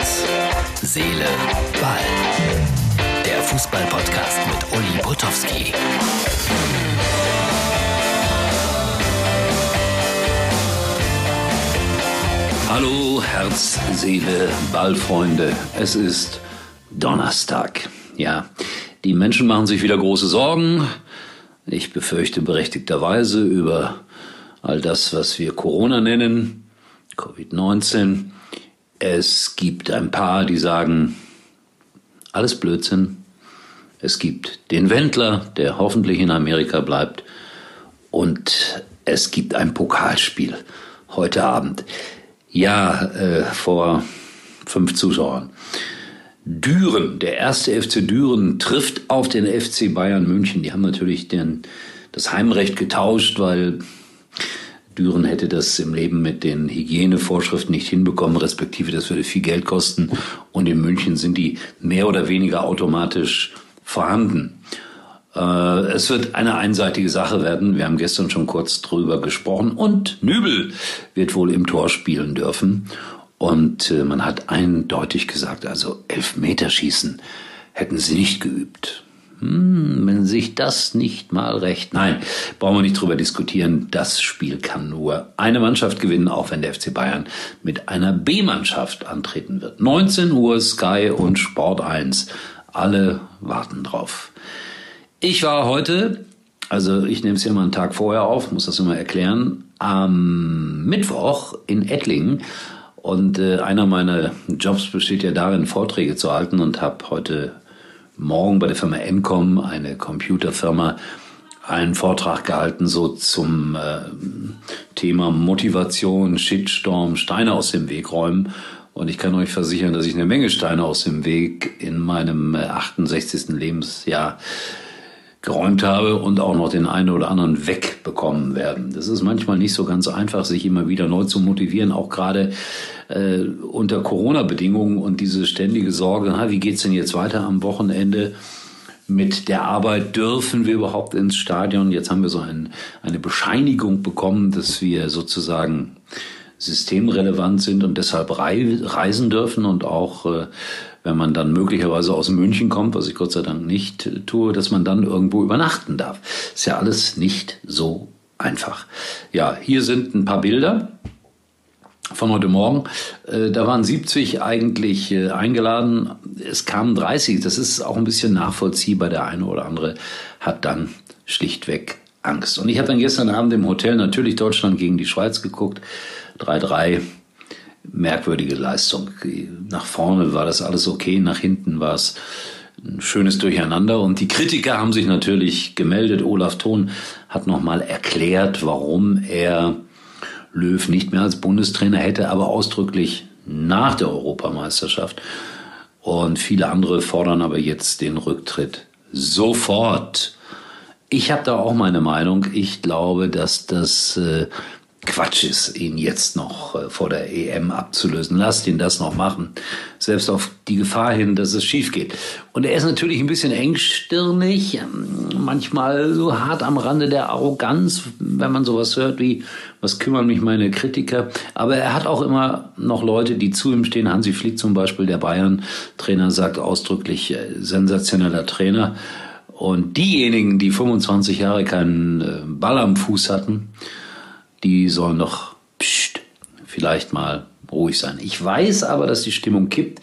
Herz, Seele, Ball. Der Fußball-Podcast mit Uli Potowski. Hallo, Herz, Seele, Ballfreunde. Es ist Donnerstag. Ja, die Menschen machen sich wieder große Sorgen. Ich befürchte berechtigterweise über all das, was wir Corona nennen, Covid-19. Es gibt ein paar, die sagen, alles Blödsinn. Es gibt den Wendler, der hoffentlich in Amerika bleibt. Und es gibt ein Pokalspiel heute Abend. Ja, äh, vor fünf Zuschauern. Düren, der erste FC Düren trifft auf den FC Bayern München. Die haben natürlich den, das Heimrecht getauscht, weil Düren hätte das im Leben mit den Hygienevorschriften nicht hinbekommen, respektive das würde viel Geld kosten. Und in München sind die mehr oder weniger automatisch vorhanden. Äh, es wird eine einseitige Sache werden. Wir haben gestern schon kurz drüber gesprochen. Und Nübel wird wohl im Tor spielen dürfen. Und äh, man hat eindeutig gesagt, also Elfmeterschießen hätten sie nicht geübt. Hm, wenn sich das nicht mal recht. Nein, brauchen wir nicht drüber diskutieren. Das Spiel kann nur eine Mannschaft gewinnen, auch wenn der FC Bayern mit einer B-Mannschaft antreten wird. 19 Uhr Sky und Sport 1. Alle warten drauf. Ich war heute, also ich nehme es mal einen Tag vorher auf, muss das immer erklären, am Mittwoch in Ettlingen. Und äh, einer meiner Jobs besteht ja darin, Vorträge zu halten und habe heute Morgen bei der Firma Encom, eine Computerfirma, einen Vortrag gehalten, so zum äh, Thema Motivation, Shitstorm, Steine aus dem Weg räumen. Und ich kann euch versichern, dass ich eine Menge Steine aus dem Weg in meinem 68. Äh, Lebensjahr geräumt habe und auch noch den einen oder anderen wegbekommen werden. Das ist manchmal nicht so ganz einfach, sich immer wieder neu zu motivieren, auch gerade äh, unter Corona-Bedingungen und diese ständige Sorge, ha, wie geht's denn jetzt weiter am Wochenende? mit der Arbeit dürfen wir überhaupt ins Stadion. Jetzt haben wir so ein, eine Bescheinigung bekommen, dass wir sozusagen systemrelevant sind und deshalb reisen dürfen und auch äh, wenn man dann möglicherweise aus München kommt, was ich Gott sei Dank nicht tue, dass man dann irgendwo übernachten darf. Ist ja alles nicht so einfach. Ja, hier sind ein paar Bilder von heute Morgen. Äh, da waren 70 eigentlich äh, eingeladen. Es kamen 30. Das ist auch ein bisschen nachvollziehbar. Der eine oder andere hat dann schlichtweg Angst. Und ich habe dann gestern Abend im Hotel natürlich Deutschland gegen die Schweiz geguckt. 3-3 merkwürdige Leistung. Nach vorne war das alles okay, nach hinten war es ein schönes Durcheinander. Und die Kritiker haben sich natürlich gemeldet. Olaf Thon hat nochmal erklärt, warum er Löw nicht mehr als Bundestrainer hätte, aber ausdrücklich nach der Europameisterschaft. Und viele andere fordern aber jetzt den Rücktritt sofort. Ich habe da auch meine Meinung. Ich glaube, dass das äh, Quatsch ist, ihn jetzt noch äh, vor der EM abzulösen. Lasst ihn das noch machen. Selbst auf die Gefahr hin, dass es schief geht. Und er ist natürlich ein bisschen engstirnig, ähm, manchmal so hart am Rande der Arroganz, wenn man sowas hört wie, was kümmern mich meine Kritiker. Aber er hat auch immer noch Leute, die zu ihm stehen. Hansi Flick zum Beispiel, der Bayern-Trainer, sagt ausdrücklich, äh, sensationeller Trainer. Und diejenigen, die 25 Jahre keinen äh, Ball am Fuß hatten, die sollen doch pst, vielleicht mal ruhig sein. Ich weiß aber, dass die Stimmung kippt.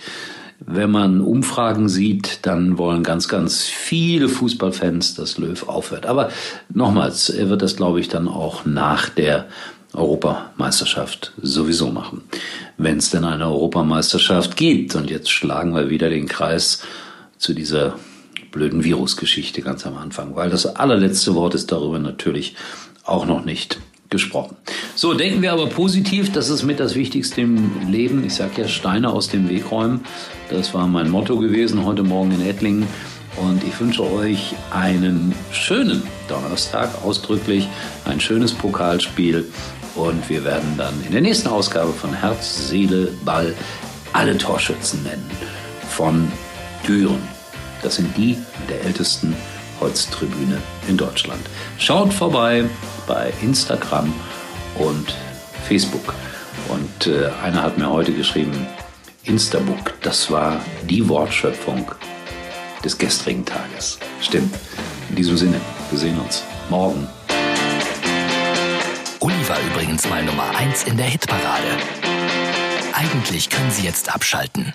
Wenn man Umfragen sieht, dann wollen ganz, ganz viele Fußballfans, dass Löw aufhört. Aber nochmals, er wird das, glaube ich, dann auch nach der Europameisterschaft sowieso machen. Wenn es denn eine Europameisterschaft gibt. Und jetzt schlagen wir wieder den Kreis zu dieser blöden Virusgeschichte ganz am Anfang, weil das allerletzte Wort ist darüber natürlich auch noch nicht gesprochen. So, denken wir aber positiv, das ist mit das Wichtigste im Leben. Ich sage ja, Steine aus dem Weg räumen. Das war mein Motto gewesen heute Morgen in Ettlingen. Und ich wünsche euch einen schönen Donnerstag, ausdrücklich ein schönes Pokalspiel. Und wir werden dann in der nächsten Ausgabe von Herz, Seele, Ball alle Torschützen nennen. Von Düren. Das sind die der ältesten Holztribüne in Deutschland. Schaut vorbei bei Instagram und Facebook. Und äh, einer hat mir heute geschrieben, Instabook, das war die Wortschöpfung des gestrigen Tages. Stimmt. In diesem Sinne, wir sehen uns morgen. Uli war übrigens mal Nummer 1 in der Hitparade. Eigentlich können Sie jetzt abschalten.